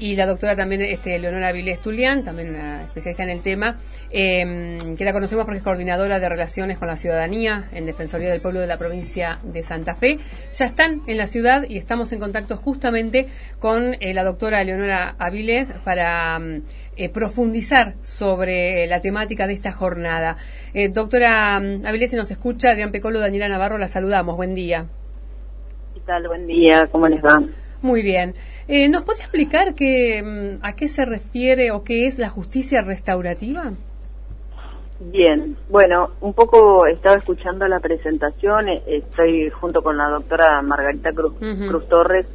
y la doctora también este, Leonora Vilés Tulián, también una especialista en el tema, em, que la conocemos porque es coordinadora de relaciones con la ciudadanía en Defensoría del Pueblo de la provincia de Santa Fe. Ya están en la ciudad y estamos en contacto justamente con eh, la doctora Leonora Avilés para mm, eh, profundizar sobre la temática de esta jornada. Eh, doctora mm, Avilés, si nos escucha, Adrián Pecolo, Daniela Navarro, la saludamos. Buen día. ¿Qué tal? Buen día. ¿Cómo les va? Muy bien. Eh, ¿Nos podría explicar que, mm, a qué se refiere o qué es la justicia restaurativa? Bien, bueno, un poco estaba escuchando la presentación, eh, estoy junto con la doctora Margarita Cruz, Cruz Torres.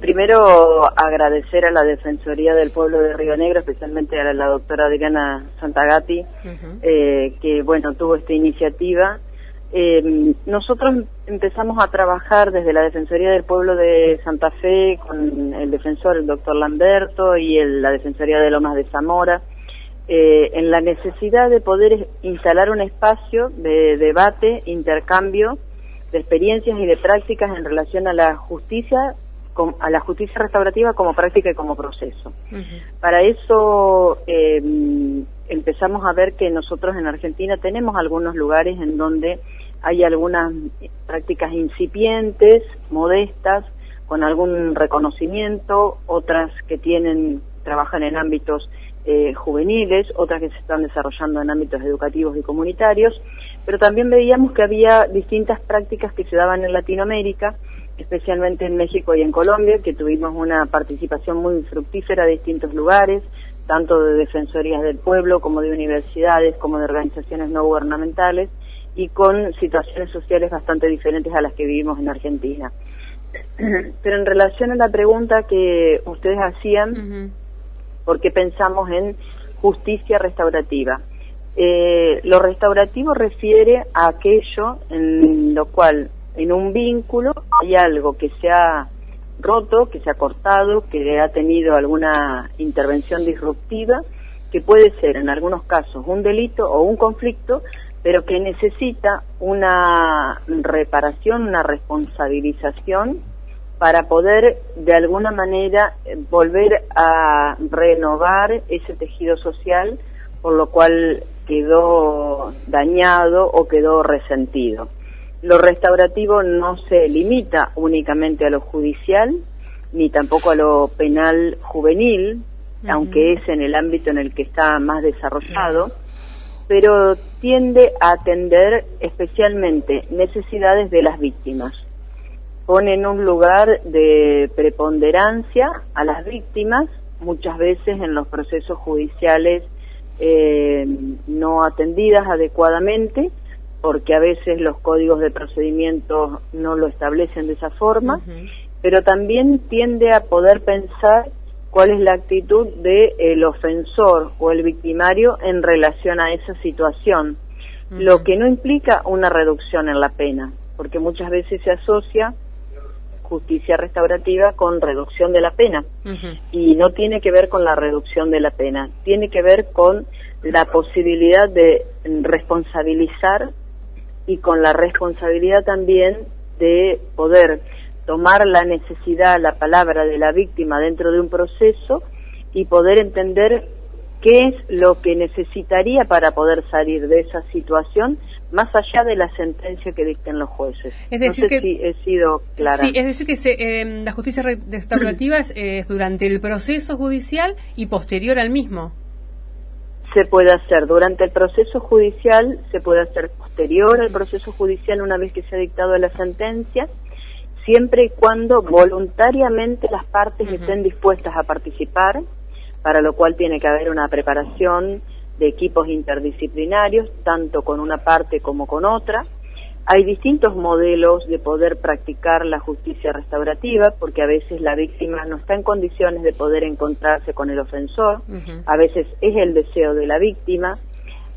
Primero agradecer a la Defensoría del Pueblo de Río Negro, especialmente a la, doctora Adriana Santagati, eh, que bueno, tuvo esta iniciativa eh, nosotros empezamos a trabajar desde la Defensoría del Pueblo de Santa Fe con el defensor, el doctor Lamberto, y la Defensoría de Lomas de Zamora, eh, en la necesidad de poder instalar un espacio de debate, intercambio de experiencias y de prácticas en relación a la justicia a la justicia restaurativa como práctica y como proceso. Para eso eh, empezamos a ver que nosotros en Argentina tenemos algunos lugares en donde hay algunas prácticas incipientes, modestas, con algún reconocimiento, otras que tienen, trabajan en ámbitos eh, juveniles, otras que se están desarrollando en ámbitos educativos y comunitarios, pero también veíamos que había distintas prácticas que se daban en Latinoamérica, especialmente en México y en Colombia, que tuvimos una participación muy fructífera de distintos lugares, tanto de defensorías del pueblo como de universidades, como de organizaciones no gubernamentales, y con situaciones sociales bastante diferentes a las que vivimos en Argentina. Pero en relación a la pregunta que ustedes hacían, ¿por qué pensamos en justicia restaurativa? Eh, lo restaurativo refiere a aquello en lo cual en un vínculo hay algo que se ha roto, que se ha cortado, que ha tenido alguna intervención disruptiva, que puede ser en algunos casos un delito o un conflicto, pero que necesita una reparación, una responsabilización para poder de alguna manera volver a renovar ese tejido social por lo cual quedó dañado o quedó resentido. Lo restaurativo no se limita únicamente a lo judicial, ni tampoco a lo penal juvenil, aunque es en el ámbito en el que está más desarrollado, pero tiende a atender especialmente necesidades de las víctimas. Pone en un lugar de preponderancia a las víctimas, muchas veces en los procesos judiciales eh, no atendidas adecuadamente, porque a veces los códigos de procedimiento no lo establecen de esa forma, pero también tiende a poder pensar cuál es la actitud del ofensor o el victimario en relación a esa situación, lo que no implica una reducción en la pena, porque muchas veces se asocia justicia restaurativa con reducción de la pena. Y no tiene que ver con la reducción de la pena, tiene que ver con la posibilidad de responsabilizar y con la responsabilidad también de poder tomar la necesidad, la palabra de la víctima dentro de un proceso y poder entender qué es lo que necesitaría para poder salir de esa situación más allá de la sentencia que dicten los jueces. Es decir, que, he sido clara. Sí, es decir, que em, la justicia restaurativa es durante el proceso judicial y posterior al mismo se puede hacer durante el proceso judicial, se puede hacer posterior al proceso judicial una vez que se ha dictado la sentencia, siempre y cuando voluntariamente las partes estén dispuestas a participar, para lo cual tiene que haber una preparación de equipos interdisciplinarios, tanto con una parte como con otra, hay distintos modelos de poder practicar la justicia restaurativa, porque a veces la víctima no está en condiciones de poder encontrarse con el ofensor, a veces es el deseo de la víctima,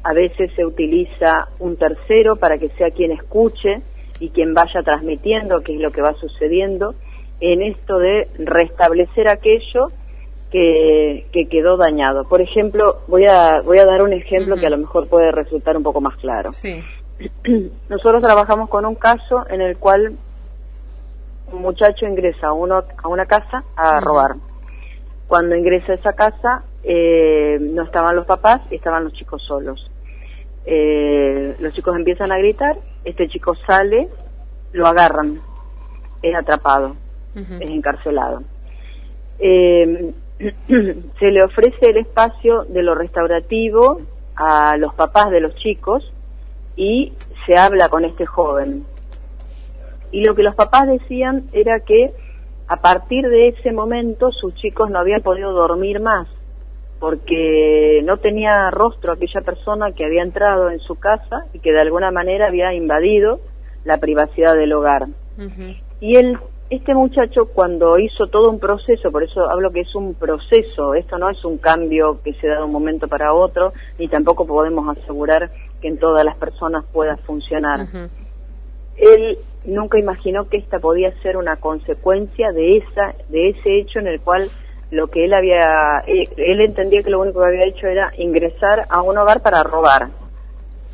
a veces se utiliza un tercero para que sea quien escuche y quien vaya transmitiendo qué es lo que va sucediendo en esto de restablecer aquello que, quedó dañado. Por ejemplo, voy a, voy a dar un ejemplo que a lo mejor puede resultar un poco más claro. Sí. nosotros trabajamos con un caso en el cual un muchacho ingresa a, uno, a una casa a robar. Cuando ingresa a esa casa, eh, no estaban los papás, estaban los chicos solos. Eh, los chicos empiezan a gritar, este chico sale, lo agarran, es atrapado, es encarcelado. Eh, se le ofrece el espacio de lo restaurativo a los papás de los chicos y se habla con este joven. Y lo que los papás decían era que a partir de ese momento sus chicos no habían podido dormir más porque no tenía rostro aquella persona que había entrado en su casa y que de alguna manera había invadido la privacidad del hogar. Y él, este muchacho cuando hizo todo un proceso, por eso hablo que es un proceso, esto no es un cambio que se da de un momento para otro, ni tampoco podemos asegurar que en todas las personas pueda funcionar. Él nunca imaginó que esta podía ser una consecuencia de esa, de ese hecho en el cual lo que él había, eh, él, entendía que lo único que había hecho era ingresar a un hogar para robar.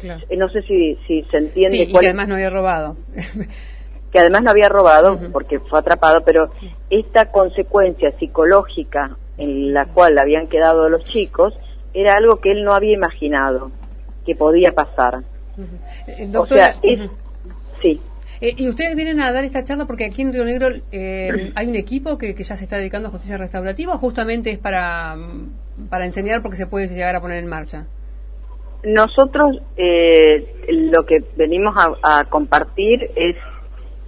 Eh, no sé si, si se entiende. Sí, y que además no había robado. que además no había robado porque fue atrapado, pero esta consecuencia psicológica en la cual habían quedado los chicos era algo que él no había imaginado que podía pasar. doctora, o sea, sí. Eh, y ustedes vienen a dar esta charla porque aquí en Río Negro eh, hay un equipo que, ya se está dedicando a justicia restaurativa o justamente es para, para enseñar porque se puede llegar a poner en marcha. Nosotros eh, lo que venimos a, compartir es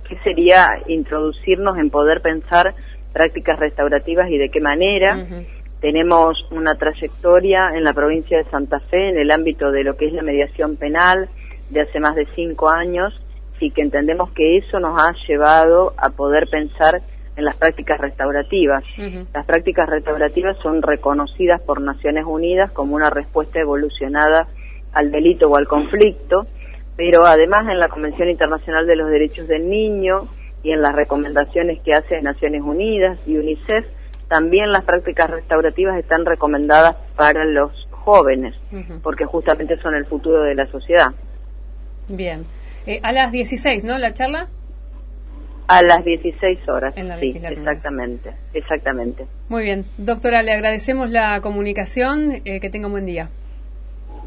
que sería introducirnos en poder pensar prácticas restaurativas y de qué manera. Tenemos una trayectoria en la provincia de Santa Fe en el ámbito de lo que es la mediación penal de hace más de cinco años y que entendemos que eso nos ha llevado a poder pensar en las prácticas restaurativas. Las prácticas restaurativas son reconocidas por Naciones Unidas como una respuesta evolucionada al delito o al conflicto, pero además en la Convención Internacional de los Derechos del Niño y en las recomendaciones que hace Naciones Unidas y UNICEF, también las prácticas restaurativas están recomendadas para los jóvenes, porque justamente son el futuro de la sociedad. Bien. Eh, a las 16, ¿no? ¿La charla? A las 16 horas. En la sí, exactamente, exactamente. Muy bien. Doctora, le agradecemos la comunicación. Eh, que tenga un buen día.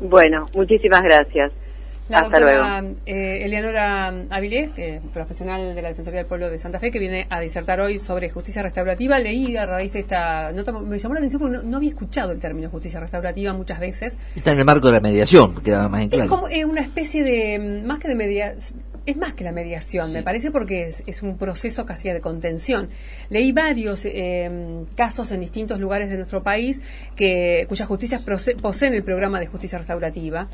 Bueno, muchísimas gracias. La doctora eh, Eleonora Avilés, profesional de la Defensoría del Pueblo de Santa Fe, que viene a disertar hoy sobre justicia restaurativa. Leí a raíz de esta nota, me llamó la atención porque no, había escuchado el término justicia restaurativa muchas veces. Está en el marco de la mediación, queda más en claro. Es como eh, una especie de, más que de mediación, es más que la mediación, me parece, porque es, un proceso casi de contención. Leí varios eh, casos en distintos lugares de nuestro país que cuyas justicias poseen el programa de justicia restaurativa.